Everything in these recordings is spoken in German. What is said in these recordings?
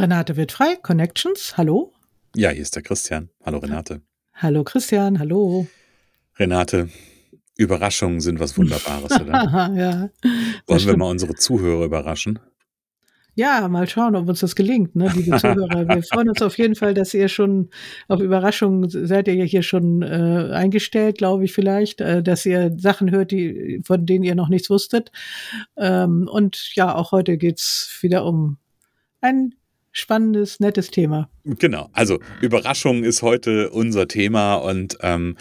Renate wird frei, Connections, hallo. Ja, hier ist der Christian. Hallo Renate. Hallo Christian, hallo. Renate, Überraschungen sind was Wunderbares, oder? ja. Wollen wir mal unsere Zuhörer überraschen? Ja, mal schauen, ob uns das gelingt, ne, liebe Zuhörer. Wir freuen uns auf jeden Fall, dass ihr schon auf Überraschungen seid ihr ja hier schon äh, eingestellt, glaube ich vielleicht, äh, dass ihr Sachen hört, die, von denen ihr noch nichts wusstet. Ähm, und ja, auch heute geht's wieder um ein spannendes, nettes Thema. Genau, also Überraschung ist heute unser Thema und ähm,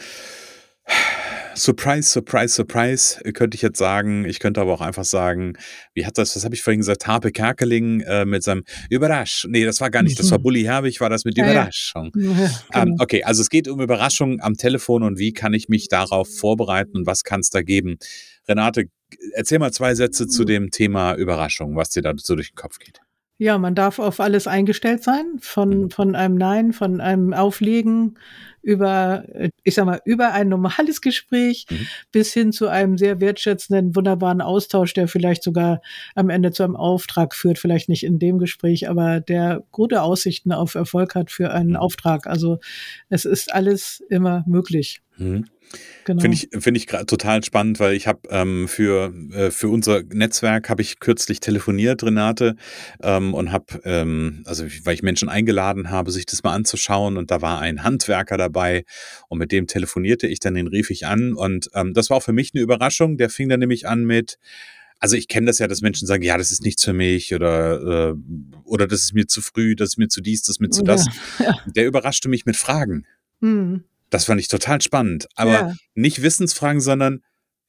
Surprise, Surprise, Surprise, könnte ich jetzt sagen. Ich könnte aber auch einfach sagen, wie hat das, was habe ich vorhin gesagt, Harpe Kerkeling äh, mit seinem Überrasch. Nee, das war gar nicht, das war mhm. Bully Herbig, war das mit Überraschung. Ja, ja. Ähm, genau. okay, also es geht um Überraschung am Telefon und wie kann ich mich darauf vorbereiten und was kann es da geben. Renate, erzähl mal zwei Sätze zu mhm. dem Thema Überraschung, was dir da so durch den Kopf geht. Ja, man darf auf alles eingestellt sein, von, mhm. von einem Nein, von einem Auflegen über, ich sag mal, über ein normales Gespräch mhm. bis hin zu einem sehr wertschätzenden, wunderbaren Austausch, der vielleicht sogar am Ende zu einem Auftrag führt, vielleicht nicht in dem Gespräch, aber der gute Aussichten auf Erfolg hat für einen mhm. Auftrag. Also es ist alles immer möglich. Mhm. Genau. Finde ich, finde ich total spannend, weil ich habe ähm, für, äh, für unser Netzwerk habe ich kürzlich telefoniert, Renate, ähm, und habe, ähm, also weil ich Menschen eingeladen habe, sich das mal anzuschauen und da war ein Handwerker dabei und mit dem telefonierte ich dann, den rief ich an und ähm, das war auch für mich eine Überraschung. Der fing dann nämlich an mit, also ich kenne das ja, dass Menschen sagen, ja, das ist nichts für mich oder, äh, oder das ist mir zu früh, das ist mir zu dies, das ist mir zu das. Ja, ja. Der überraschte mich mit Fragen. Mhm. Das fand ich total spannend. Aber ja. nicht Wissensfragen, sondern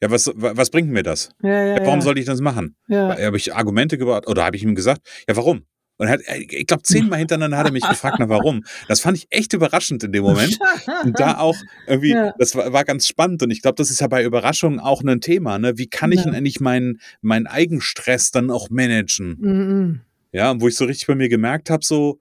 ja, was, was bringt mir das? Ja, ja, warum sollte ich das machen? Ja. Habe ich Argumente gebracht oder habe ich ihm gesagt, ja, warum? Und hat, ich glaube, zehnmal hintereinander hat er mich gefragt, na warum? Das fand ich echt überraschend in dem Moment. Und da auch irgendwie, ja. das war, war, ganz spannend. Und ich glaube, das ist ja bei Überraschungen auch ein Thema. Ne? Wie kann ich ja. denn eigentlich meinen mein Eigenstress dann auch managen? Mhm. Ja, wo ich so richtig bei mir gemerkt habe, so,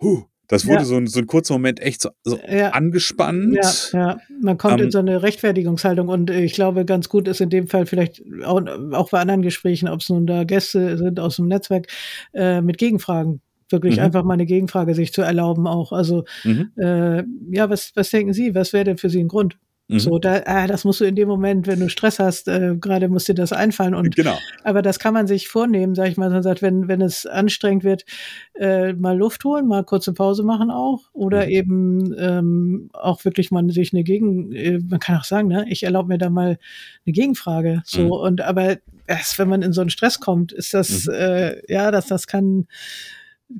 huh, das wurde ja. so, ein, so ein kurzer Moment echt so, so ja. angespannt. Ja, ja, man kommt ähm, in so eine Rechtfertigungshaltung und ich glaube, ganz gut ist in dem Fall vielleicht auch, auch bei anderen Gesprächen, ob es nun da Gäste sind aus dem Netzwerk, äh, mit Gegenfragen wirklich mhm. einfach mal eine Gegenfrage sich zu erlauben auch. Also mhm. äh, ja, was, was denken Sie? Was wäre denn für Sie ein Grund? Mhm. So, da, ah, das musst du in dem Moment, wenn du Stress hast, äh, gerade muss dir das einfallen. Und, genau. Aber das kann man sich vornehmen, sag ich mal. Man sagt, wenn, wenn es anstrengend wird, äh, mal Luft holen, mal kurze Pause machen auch. Oder mhm. eben ähm, auch wirklich mal sich eine Gegen, äh, man kann auch sagen, ne, ich erlaube mir da mal eine Gegenfrage. So, mhm. und aber erst wenn man in so einen Stress kommt, ist das, mhm. äh, ja, dass das kann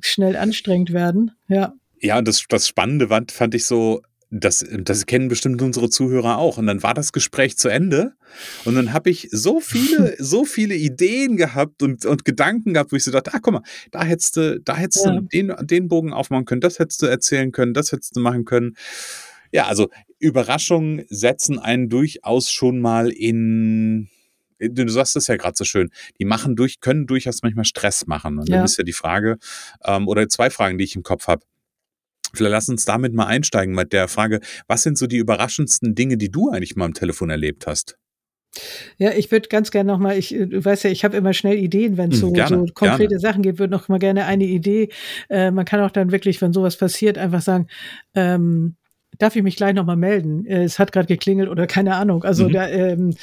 schnell anstrengend werden. Ja. Ja, und das, das Spannende fand, fand ich so, das, das kennen bestimmt unsere Zuhörer auch. Und dann war das Gespräch zu Ende. Und dann habe ich so viele, so viele Ideen gehabt und, und Gedanken gehabt, wo ich so dachte, ah, guck mal, da hättest du, da hättest ja. du den, den Bogen aufmachen können, das hättest du erzählen können, das hättest du machen können. Ja, also Überraschungen setzen einen durchaus schon mal in, du sagst es ja gerade so schön, die machen durch, können durchaus manchmal Stress machen. Und ja. dann ist ja die Frage, ähm, oder zwei Fragen, die ich im Kopf habe. Vielleicht lass uns damit mal einsteigen mit der Frage, was sind so die überraschendsten Dinge, die du eigentlich mal am Telefon erlebt hast? Ja, ich würde ganz gerne noch mal, ich, du weißt ja, ich habe immer schnell Ideen, wenn es hm, so, so konkrete gerne. Sachen gibt, würde noch mal gerne eine Idee. Äh, man kann auch dann wirklich, wenn sowas passiert, einfach sagen, ähm, darf ich mich gleich nochmal melden? Äh, es hat gerade geklingelt oder keine Ahnung. Also mhm. da ähm,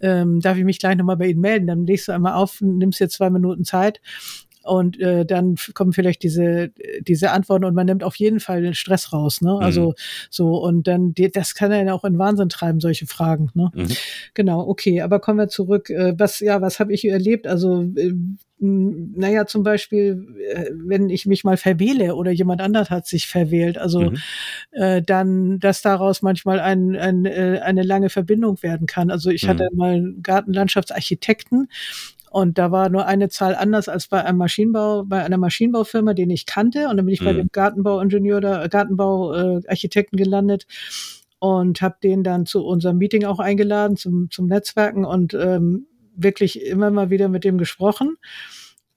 ähm, darf ich mich gleich nochmal bei Ihnen melden. Dann legst du einmal auf, nimmst dir zwei Minuten Zeit Und äh, dann kommen vielleicht diese, diese Antworten und man nimmt auf jeden Fall den Stress raus. Ne? Also mhm. so, und dann, die, das kann einen auch in Wahnsinn treiben, solche Fragen. Ne? Mhm. Genau, okay, aber kommen wir zurück. Äh, was, ja, was habe ich erlebt? Also äh, naja, zum Beispiel, äh, wenn ich mich mal verwähle oder jemand anders hat sich verwählt, also mhm. äh, dann, dass daraus manchmal ein, ein, äh, eine lange Verbindung werden kann. Also ich mhm. hatte mal einen Gartenlandschaftsarchitekten und da war nur eine Zahl anders als bei einem Maschinenbau, bei einer Maschinenbaufirma, den ich kannte. Und dann bin ich mhm. bei dem Gartenbauingenieur oder Gartenbauarchitekten äh, gelandet und habe den dann zu unserem Meeting auch eingeladen, zum, zum Netzwerken und ähm, wirklich immer mal wieder mit dem gesprochen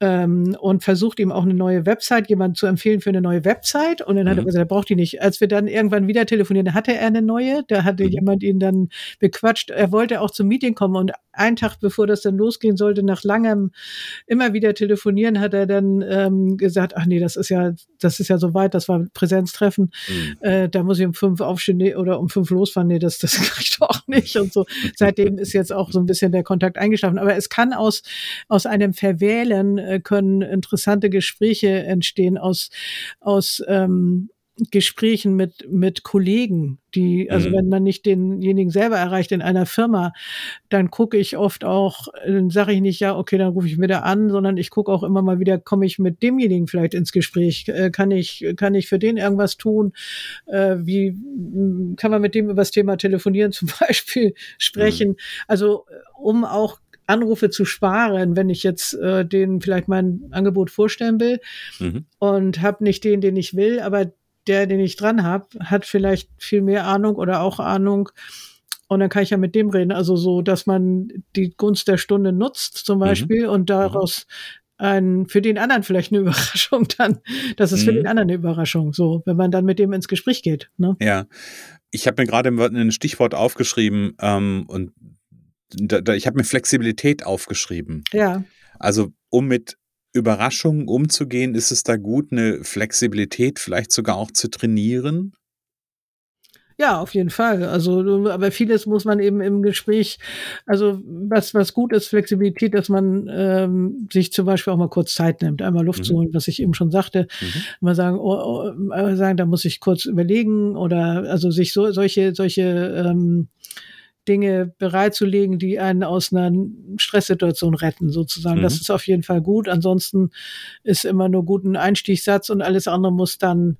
ähm, und versucht ihm auch eine neue Website, jemand zu empfehlen für eine neue Website. Und dann hat er mhm. gesagt, er braucht die nicht. Als wir dann irgendwann wieder telefonieren, hatte er eine neue, da hatte mhm. jemand ihn dann bequatscht. Er wollte auch zum Meeting kommen und einen Tag bevor das dann losgehen sollte, nach langem immer wieder telefonieren, hat er dann ähm, gesagt, ach nee, das ist ja, das ist ja so weit, das war Präsenztreffen, mhm. äh, da muss ich um fünf aufstehen nee, oder um fünf losfahren, nee, das, das kann ich doch nicht und so. Seitdem ist jetzt auch so ein bisschen der Kontakt eingeschlafen. Aber es kann aus, aus einem Verwählen äh, können interessante Gespräche entstehen aus, aus ähm, Gesprächen mit, mit Kollegen, die, also mhm. wenn man nicht denjenigen selber erreicht in einer Firma, dann gucke ich oft auch, dann sage ich nicht, ja, okay, dann rufe ich wieder an, sondern ich gucke auch immer mal wieder, komme ich mit demjenigen vielleicht ins Gespräch, äh, kann ich, kann ich für den irgendwas tun, äh, wie kann man mit dem über das Thema telefonieren zum Beispiel sprechen, mhm. also um auch Anrufe zu sparen, wenn ich jetzt äh, denen vielleicht mein Angebot vorstellen will mhm. und habe nicht den, den ich will, aber der, den ich dran habe, hat vielleicht viel mehr Ahnung oder auch Ahnung. Und dann kann ich ja mit dem reden. Also so, dass man die Gunst der Stunde nutzt zum mhm. Beispiel mhm. und daraus ein, für den anderen vielleicht eine Überraschung dann. Das ist mhm. für den anderen eine Überraschung, so, wenn man dann mit dem ins Gespräch geht. Ne? Ja. Ich habe mir gerade ein Stichwort aufgeschrieben ähm, und da, da, ich habe mir Flexibilität aufgeschrieben. Ja. Also um mit Überraschungen umzugehen, ist es da gut, eine Flexibilität vielleicht sogar auch zu trainieren? Ja, auf jeden Fall. Also, aber vieles muss man eben im Gespräch, also was, was gut ist, Flexibilität, dass man ähm, sich zum Beispiel auch mal kurz Zeit nimmt, einmal Luft mhm. zu holen, was ich eben schon sagte. Mhm. Mal sagen, oh, oh, sagen, da muss ich kurz überlegen oder also sich so solche, solche ähm, Dinge bereitzulegen, die einen aus einer Stresssituation retten, sozusagen. Mhm. Das ist auf jeden Fall gut. Ansonsten ist immer nur gut ein Einstiegssatz und alles andere muss dann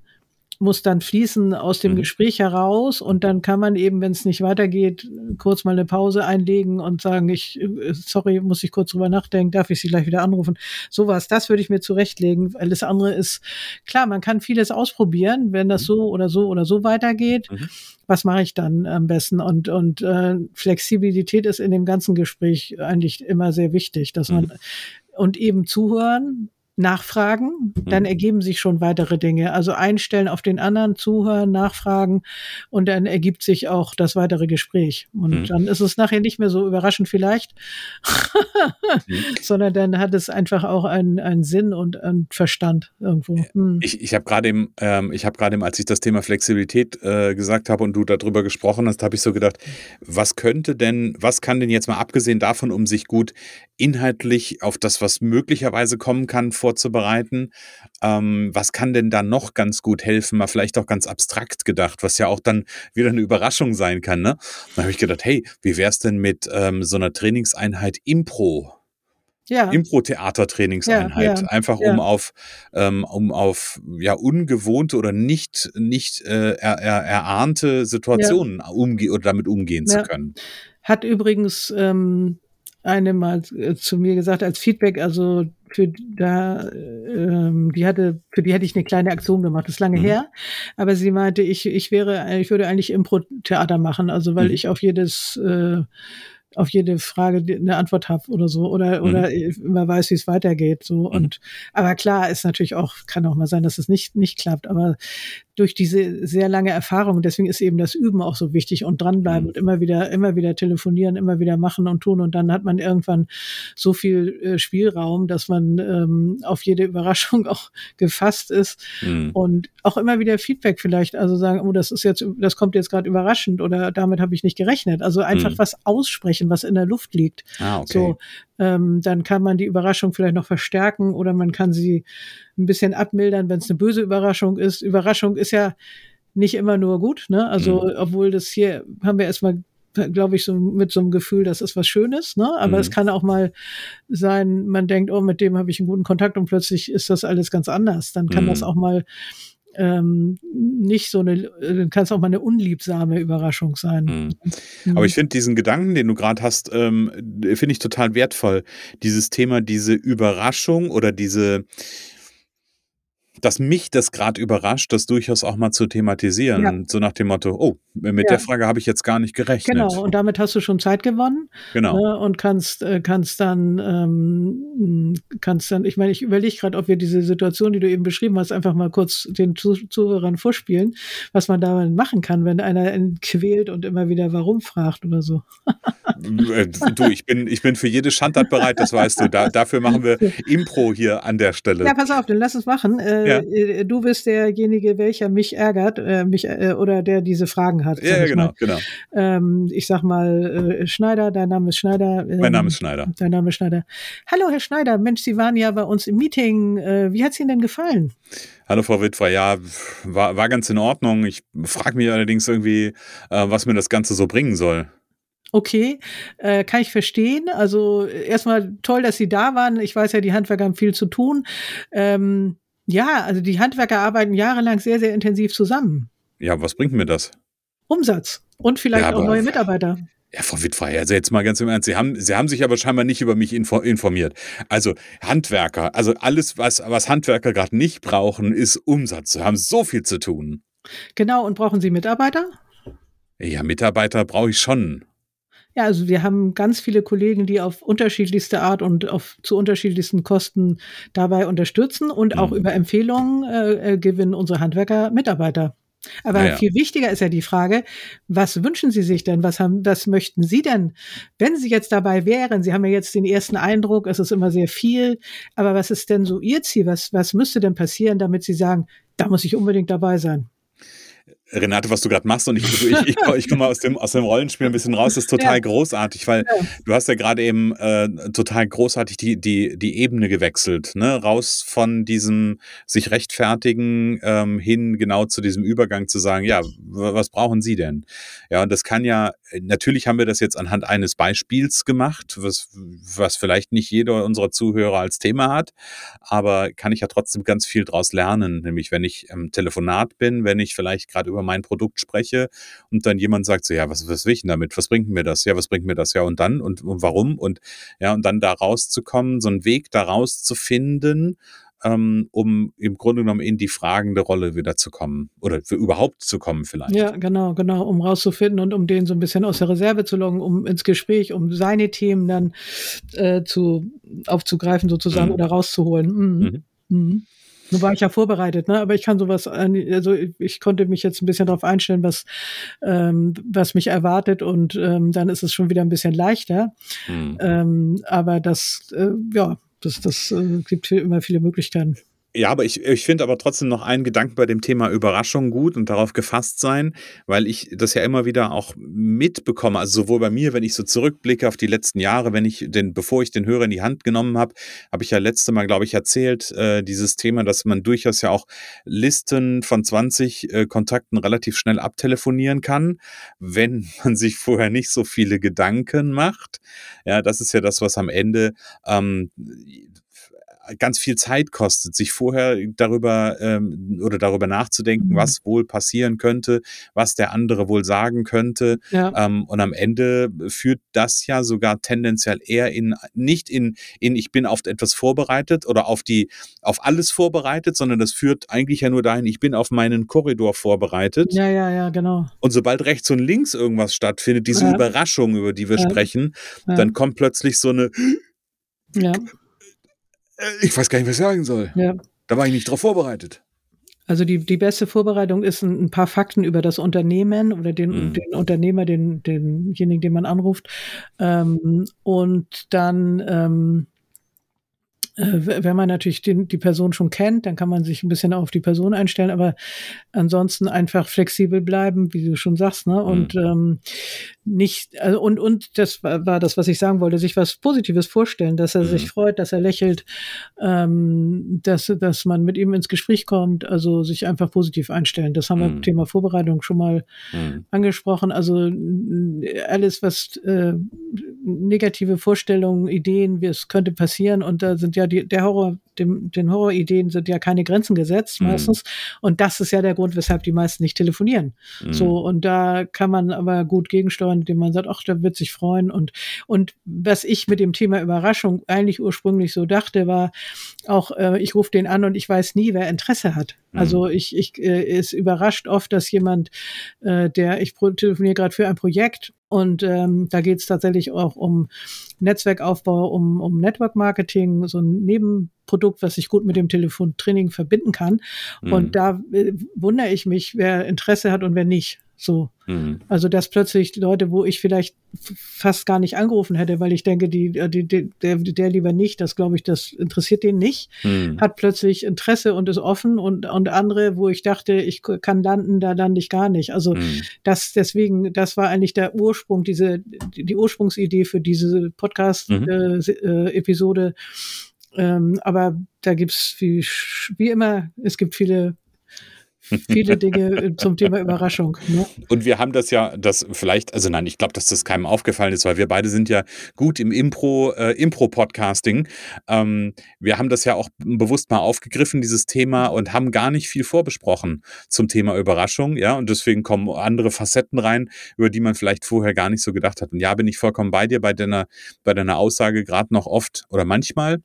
muss dann fließen aus dem mhm. Gespräch heraus und dann kann man eben, wenn es nicht weitergeht, kurz mal eine Pause einlegen und sagen, ich, sorry, muss ich kurz drüber nachdenken, darf ich Sie gleich wieder anrufen? Sowas, das würde ich mir zurechtlegen, weil das andere ist, klar, man kann vieles ausprobieren, wenn das mhm. so oder so oder so weitergeht. Mhm. Was mache ich dann am besten? Und, und äh, Flexibilität ist in dem ganzen Gespräch eigentlich immer sehr wichtig, dass man mhm. und eben zuhören, nachfragen, dann mhm. ergeben sich schon weitere Dinge. Also einstellen auf den anderen, zuhören, nachfragen und dann ergibt sich auch das weitere Gespräch. Und mhm. dann ist es nachher nicht mehr so überraschend vielleicht, mhm. sondern dann hat es einfach auch einen, einen Sinn und einen Verstand irgendwo. Mhm. Ich, ich habe gerade eben, ähm, ich habe gerade als ich das Thema Flexibilität äh, gesagt habe und du darüber gesprochen hast, habe ich so gedacht, was könnte denn, was kann denn jetzt mal abgesehen davon, um sich gut inhaltlich auf das, was möglicherweise kommen kann, vorzubereiten. Ähm, was kann denn da noch ganz gut helfen? Mal vielleicht auch ganz abstrakt gedacht, was ja auch dann wieder eine Überraschung sein kann. Ne? Dann habe ich gedacht, hey, wie wäre es denn mit ähm, so einer Trainingseinheit Impro? ja. Impro-Theater-Trainingseinheit. Ja, ja, Einfach um auf, ähm, um auf ja ungewohnte oder nicht, nicht äh, er, er, erahnte Situationen umge oder damit umgehen zu können. Hat übrigens ähm, eine mal äh, zu mir gesagt als Feedback, also für da, ähm, die hatte, für die hätte ich eine kleine Aktion gemacht, das ist lange mhm. her, aber sie meinte, ich, ich wäre, ich würde eigentlich Impro-Theater machen, also weil mhm. ich auf jedes äh, auf jede Frage eine Antwort habe oder so oder mhm. oder immer weiß, wie es weitergeht so mhm. und aber klar ist natürlich auch kann auch mal sein, dass es nicht nicht klappt, aber durch diese sehr lange Erfahrung, deswegen ist eben das Üben auch so wichtig und dranbleiben mhm. und immer wieder immer wieder telefonieren, immer wieder machen und tun und dann hat man irgendwann so viel äh, Spielraum, dass man ähm, auf jede Überraschung auch gefasst ist mhm. und auch immer wieder Feedback vielleicht, also sagen, oh, das ist jetzt das kommt jetzt gerade überraschend oder damit habe ich nicht gerechnet, also einfach mhm. was aussprechen Anzeichen, was in der Luft liegt. Ah, okay. So, ähm, dann kann man die Überraschung vielleicht noch verstärken oder man kann sie ein bisschen abmildern, wenn es eine böse Überraschung ist. Überraschung ist ja nicht immer nur gut, ne? Also, mhm. obwohl das hier haben wir erstmal glaube ich, so mit so einem Gefühl, das ist was Schönes, ne? Aber mhm. es kann auch mal sein, man denkt, oh, mit dem habe ich einen guten Kontakt und plötzlich ist das alles ganz anders. Dann kann mhm. das auch mal ähm, nicht so eine, äh, kann es auch mal eine unliebsame Überraschung sein. Mhm. Aber mhm. ich finde diesen Gedanken, den du gerade hast, ähm, finde ich total wertvoll. Dieses Thema, diese Überraschung oder diese dass mich das gerade überrascht, das durchaus auch mal zu thematisieren. Ja. So nach dem Motto, oh, mit ja. der Frage habe ich jetzt gar nicht gerechnet. Genau, und damit hast du schon Zeit gewonnen. Genau. Ne, und kannst, äh, kannst dann, ähm, kannst dann, ich meine, ich überlege gerade, ob wir diese Situation, die du eben beschrieben hast, einfach mal kurz den Zuhörern vorspielen, was man da machen kann, wenn einer quält und immer wieder warum fragt oder so. Äh, du, ich bin, ich bin für jede Schandtat bereit, das weißt du. Da, dafür machen wir Impro hier an der Stelle. Ja, pass auf, dann lass uns machen. Äh, ja. Äh, du bist derjenige, welcher mich ärgert, äh, mich äh, oder der diese Fragen hat. Ja, ja genau, genau. Ähm, ich sag mal äh, Schneider, dein Name ist Schneider. Ähm, mein Name ist Schneider. Dein Name ist Schneider. Hallo, Herr Schneider. Mensch, Sie waren ja bei uns im Meeting. Äh, wie hat's Ihnen denn gefallen? Hallo Frau Witwer, ja, war, war ganz in Ordnung. Ich frage mich allerdings irgendwie, äh, was mir das Ganze so bringen soll. Okay, äh, kann ich verstehen. Also erstmal toll, dass Sie da waren. Ich weiß ja, die Handwerker haben viel zu tun. Ähm, ja, also die Handwerker arbeiten jahrelang sehr, sehr intensiv zusammen. Ja, was bringt mir das? Umsatz und vielleicht ja, auch neue Mitarbeiter. Ja, Frau Wittfrei, also jetzt mal ganz im Ernst, Sie haben, Sie haben sich aber scheinbar nicht über mich info informiert. Also Handwerker, also alles, was, was Handwerker gerade nicht brauchen, ist Umsatz. Sie haben so viel zu tun. Genau, und brauchen Sie Mitarbeiter? Ja, Mitarbeiter brauche ich schon. Ja, also wir haben ganz viele Kollegen, die auf unterschiedlichste Art und auf zu unterschiedlichsten Kosten dabei unterstützen und auch mhm. über Empfehlungen äh, äh, gewinnen unsere Handwerker Mitarbeiter. Aber ja. viel wichtiger ist ja die Frage, was wünschen Sie sich denn? Was haben, was möchten Sie denn, wenn Sie jetzt dabei wären? Sie haben ja jetzt den ersten Eindruck, es ist immer sehr viel. Aber was ist denn so Ihr Ziel? Was, was müsste denn passieren, damit Sie sagen, da muss ich unbedingt dabei sein? Renate, was du gerade machst und ich, ich, ich, ich komme aus dem, aus dem Rollenspiel ein bisschen raus, das ist total ja. großartig, weil ja. du hast ja gerade eben äh, total großartig die, die, die Ebene gewechselt, ne? raus von diesem sich rechtfertigen ähm, hin genau zu diesem Übergang zu sagen, ja, was brauchen Sie denn? Ja, und das kann ja, natürlich haben wir das jetzt anhand eines Beispiels gemacht, was, was vielleicht nicht jeder unserer Zuhörer als Thema hat, aber kann ich ja trotzdem ganz viel draus lernen, nämlich wenn ich im Telefonat bin, wenn ich vielleicht gerade über mein Produkt spreche und dann jemand sagt so, ja, was, was will ich denn damit? Was bringt mir das? Ja, was bringt mir das? Ja, und dann und, und warum? Und ja, und dann da rauszukommen, so einen Weg da rauszufinden, ähm, um im Grunde genommen in die fragende Rolle wieder zu kommen oder für überhaupt zu kommen vielleicht. Ja, genau, genau, um rauszufinden und um den so ein bisschen aus der Reserve zu locken, um ins Gespräch, um seine Themen dann äh, zu aufzugreifen sozusagen mhm. oder rauszuholen. Mhm. Mhm. mhm. Nun war ich ja vorbereitet, ne? aber ich kann sowas, also ich konnte mich jetzt ein bisschen darauf einstellen, was, ähm, was mich erwartet und ähm, dann ist es schon wieder ein bisschen leichter. Mhm. Ähm, aber das, äh, ja, das, das äh, gibt immer viele Möglichkeiten. Ja, aber ich, ich finde aber trotzdem noch einen Gedanken bei dem Thema Überraschung gut und darauf gefasst sein, weil ich das ja immer wieder auch mitbekomme, also sowohl bei mir, wenn ich so zurückblicke auf die letzten Jahre, wenn ich den, bevor ich den Hörer in die Hand genommen habe, habe ich ja letzte Mal, glaube ich, erzählt, äh, dieses Thema, dass man durchaus ja auch Listen von 20 äh, Kontakten relativ schnell abtelefonieren kann, wenn man sich vorher nicht so viele Gedanken macht. Ja, das ist ja das, was am Ende ähm, ganz viel Zeit kostet, sich vorher darüber ähm, oder darüber nachzudenken, mhm. was wohl passieren könnte, was der andere wohl sagen könnte. Ja. Ähm, und am Ende führt das ja sogar tendenziell eher in nicht in, in ich bin auf etwas vorbereitet oder auf die auf alles vorbereitet, sondern das führt eigentlich ja nur dahin, ich bin auf meinen Korridor vorbereitet. Ja, ja, ja, genau. Und sobald rechts und links irgendwas stattfindet, diese ja. Überraschung, über die wir ja. sprechen, dann kommt plötzlich so eine ja ich weiß gar nicht, was ich sagen soll. Ja. Da war ich nicht drauf vorbereitet. Also die, die beste Vorbereitung ist ein, ein paar Fakten über das Unternehmen oder den, mhm. den Unternehmer, den, denjenigen, den man anruft. Ähm, und dann ähm, äh, wenn man natürlich den, die Person schon kennt, dann kann man sich ein bisschen auf die Person einstellen, aber ansonsten einfach flexibel bleiben, wie du schon sagst, ne? Und mhm. ähm, nicht, also und, und das war, war das, was ich sagen wollte, sich was Positives vorstellen, dass er mhm. sich freut, dass er lächelt, ähm, dass, dass man mit ihm ins Gespräch kommt, also sich einfach positiv einstellen. Das haben mhm. wir im Thema Vorbereitung schon mal mhm. angesprochen. Also alles, was äh, negative Vorstellungen, Ideen, wie es könnte passieren, und da sind ja die, der Horror, dem, den Horrorideen sind ja keine Grenzen gesetzt mhm. meistens. Und das ist ja der Grund, weshalb die meisten nicht telefonieren. Mhm. So, und da kann man aber gut gegensteuern, indem man sagt, ach, der wird sich freuen. Und, und was ich mit dem Thema Überraschung eigentlich ursprünglich so dachte, war auch, äh, ich rufe den an und ich weiß nie, wer Interesse hat. Mhm. Also ich, ich äh, es überrascht oft, dass jemand, äh, der, ich telefoniere gerade für ein Projekt und ähm, da geht es tatsächlich auch um Netzwerkaufbau, um, um Network Marketing, so ein Nebenprodukt, was ich gut mit dem Telefontraining verbinden kann. Mhm. Und da äh, wundere ich mich, wer Interesse hat und wer nicht. So. Mhm. Also, dass plötzlich Leute, wo ich vielleicht fast gar nicht angerufen hätte, weil ich denke, die, die, die der, der lieber nicht, das glaube ich, das interessiert den nicht, mhm. hat plötzlich Interesse und ist offen und, und andere, wo ich dachte, ich kann landen, da lande ich gar nicht. Also, mhm. das, deswegen, das war eigentlich der Ursprung, diese, die Ursprungsidee für diese Podcast-Episode. Mhm. Äh, ähm, aber da gibt's wie, wie immer, es gibt viele viele Dinge zum Thema Überraschung. Ne? Und wir haben das ja, das vielleicht, also nein, ich glaube, dass das keinem aufgefallen ist, weil wir beide sind ja gut im Impro, äh, Impro-Podcasting. Ähm, wir haben das ja auch bewusst mal aufgegriffen, dieses Thema, und haben gar nicht viel vorbesprochen zum Thema Überraschung, ja, und deswegen kommen andere Facetten rein, über die man vielleicht vorher gar nicht so gedacht hat. Und ja, bin ich vollkommen bei dir bei deiner, bei deiner Aussage gerade noch oft oder manchmal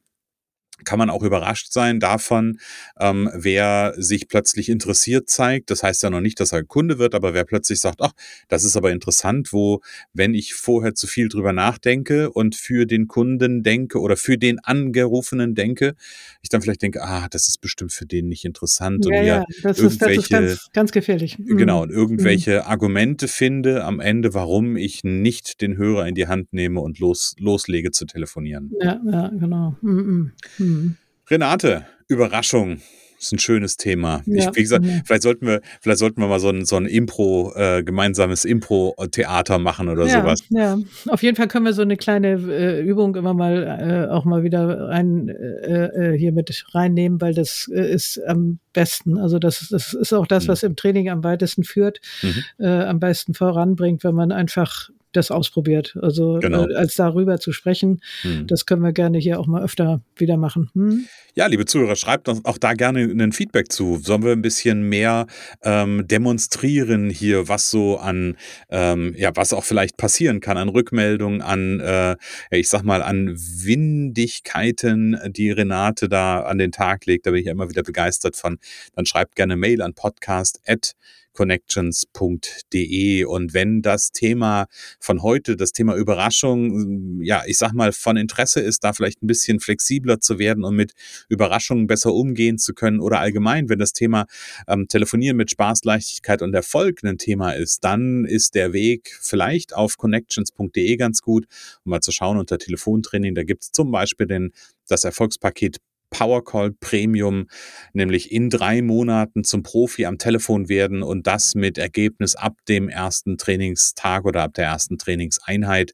kann man auch überrascht sein davon, ähm, wer sich plötzlich interessiert zeigt. Das heißt ja noch nicht, dass er Kunde wird, aber wer plötzlich sagt, ach, das ist aber interessant, wo, wenn ich vorher zu viel drüber nachdenke und für den Kunden denke oder für den Angerufenen denke, ich dann vielleicht denke, ah, das ist bestimmt für den nicht interessant. Ja, und ja, das ist, das ist ganz, ganz gefährlich. Mhm. Genau, und irgendwelche mhm. Argumente finde am Ende, warum ich nicht den Hörer in die Hand nehme und los, loslege zu telefonieren. Ja, ja, genau. Mhm. Mhm. Mhm. Renate, Überraschung. Das ist ein schönes Thema. Ja, ich, wie gesagt, ja. vielleicht sollten wir, vielleicht sollten wir mal so ein, so ein Impro, äh, gemeinsames Impro-Theater machen oder ja, sowas. Ja, auf jeden Fall können wir so eine kleine äh, Übung immer mal äh, auch mal wieder rein, äh, äh hier mit reinnehmen, weil das äh, ist am besten. Also das, das ist auch das, mhm. was im Training am weitesten führt, mhm. am besten voranbringt, wenn man einfach das ausprobiert. Also genau. äh, als darüber zu sprechen, hm. das können wir gerne hier auch mal öfter wieder machen. Hm? Ja, liebe Zuhörer, schreibt uns auch da gerne ein Feedback zu. Sollen wir ein bisschen mehr ähm, demonstrieren hier, was so an, ähm, ja, was auch vielleicht passieren kann an Rückmeldungen, an, äh, ich sag mal, an Windigkeiten, die Renate da an den Tag legt. Da bin ich ja immer wieder begeistert von. Dann schreibt gerne Mail an podcast@ connections.de. Und wenn das Thema von heute, das Thema Überraschung, ja, ich sag mal, von Interesse ist, da vielleicht ein bisschen flexibler zu werden und mit Überraschungen besser umgehen zu können oder allgemein, wenn das Thema ähm, Telefonieren mit Spaß, Leichtigkeit und Erfolg ein Thema ist, dann ist der Weg vielleicht auf connections.de ganz gut, um mal zu schauen unter Telefontraining. Da gibt es zum Beispiel den, das Erfolgspaket Powercall Premium, nämlich in drei Monaten zum Profi am Telefon werden und das mit Ergebnis ab dem ersten Trainingstag oder ab der ersten Trainingseinheit.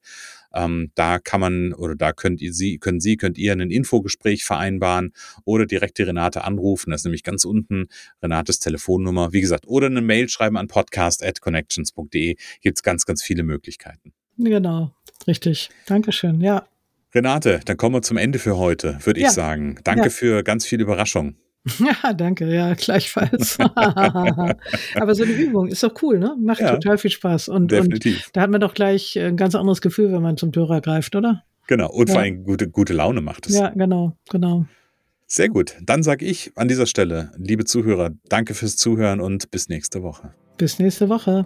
Ähm, da kann man oder da könnt ihr Sie, können Sie, könnt ihr ein Infogespräch vereinbaren oder direkt die Renate anrufen. Das ist nämlich ganz unten Renates Telefonnummer. Wie gesagt, oder eine Mail schreiben an podcast.connections.de. Gibt es ganz, ganz viele Möglichkeiten. Genau, richtig. Dankeschön. Ja. Renate, dann kommen wir zum Ende für heute, würde ja. ich sagen. Danke ja. für ganz viel Überraschung. Ja, danke, ja, gleichfalls. Aber so eine Übung ist doch cool, ne? Macht ja, total viel Spaß. Und, definitiv. Und da hat man doch gleich ein ganz anderes Gefühl, wenn man zum Hörer greift, oder? Genau, und ja. vor allem gute, gute Laune macht es. Ja, genau, genau. Sehr gut. Dann sage ich an dieser Stelle, liebe Zuhörer, danke fürs Zuhören und bis nächste Woche. Bis nächste Woche.